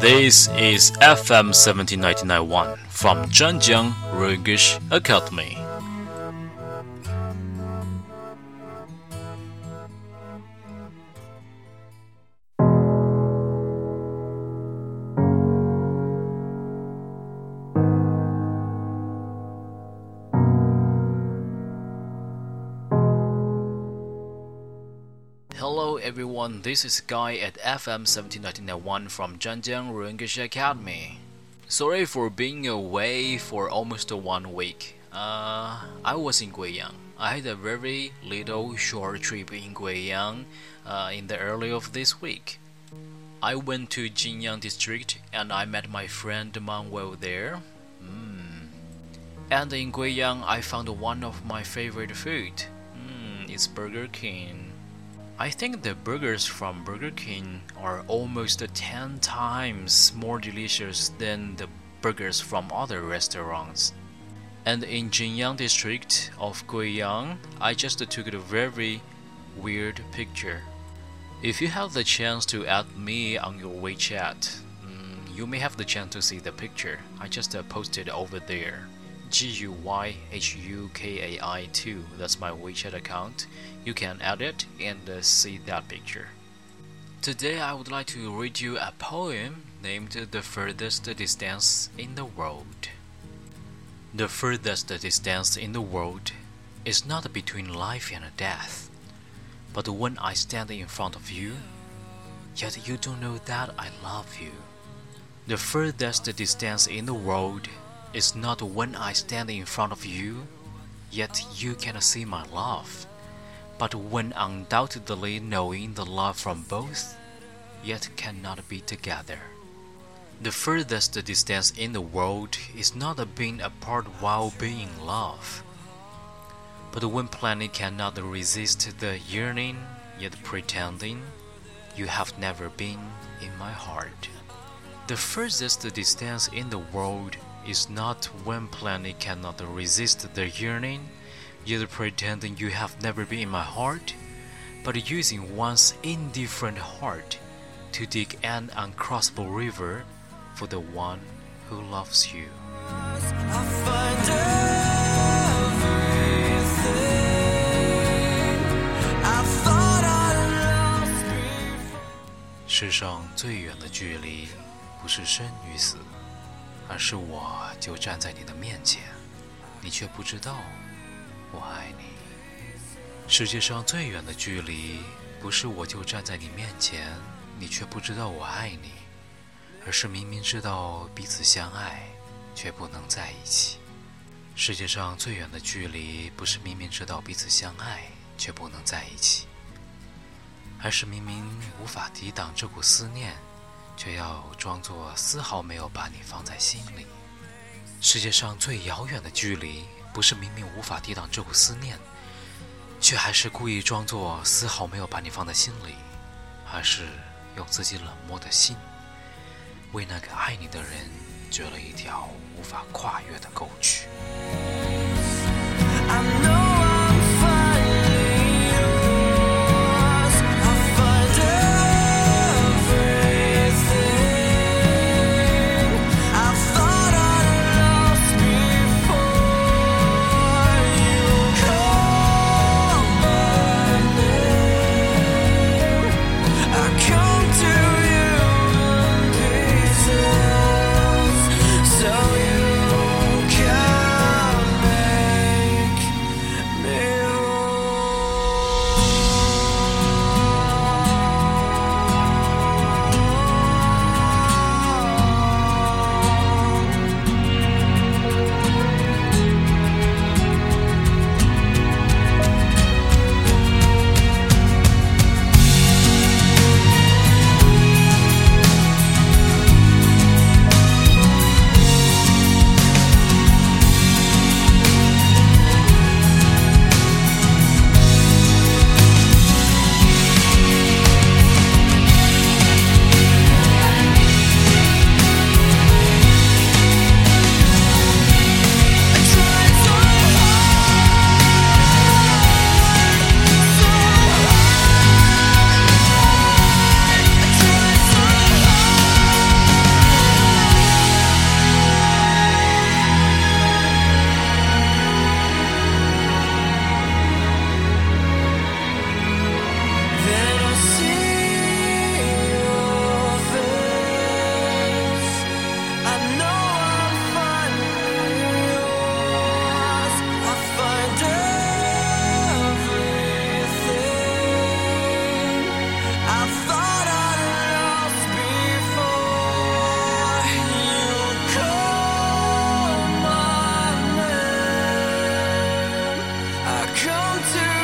This is FM 17991 from Zhanjiang English Academy. Hello everyone, this is Guy at FM 17991 from Zhanjiang English Academy. Sorry for being away for almost one week. Uh, I was in Guiyang. I had a very little short trip in Guiyang uh, in the early of this week. I went to Jinyang district and I met my friend Manuel there. Mm. And in Guiyang, I found one of my favorite food. Mm, it's Burger King. I think the burgers from Burger King are almost 10 times more delicious than the burgers from other restaurants. And in Jinyang district of Guiyang, I just took a very weird picture. If you have the chance to add me on your WeChat, mm, you may have the chance to see the picture. I just uh, posted over there. G U Y H U K A I 2. That's my WeChat account. You can add it and uh, see that picture. Today I would like to read you a poem named The Furthest Distance in the World. The furthest distance in the world is not between life and death, but when I stand in front of you, yet you don't know that I love you. The furthest distance in the world is not when I stand in front of you, yet you can see my love, but when undoubtedly knowing the love from both, yet cannot be together. The furthest distance in the world is not being apart while being in love, but when planning cannot resist the yearning, yet pretending you have never been in my heart. The furthest distance in the world is not when planning cannot resist the yearning, yet pretending you have never been in my heart, but using one's indifferent heart to dig an uncrossable river for the one who loves you. 世上最远的距离，不是生与死。 而是我就站在你的面前，你却不知道我爱你。世界上最远的距离，不是我就站在你面前，你却不知道我爱你，而是明明知道彼此相爱，却不能在一起。世界上最远的距离，不是明明知道彼此相爱，却不能在一起，而是明明无法抵挡这股思念。却要装作丝毫没有把你放在心里。世界上最遥远的距离，不是明明无法抵挡这股思念，却还是故意装作丝毫没有把你放在心里，而是用自己冷漠的心，为那个爱你的人掘了一条无法跨越的沟渠。To.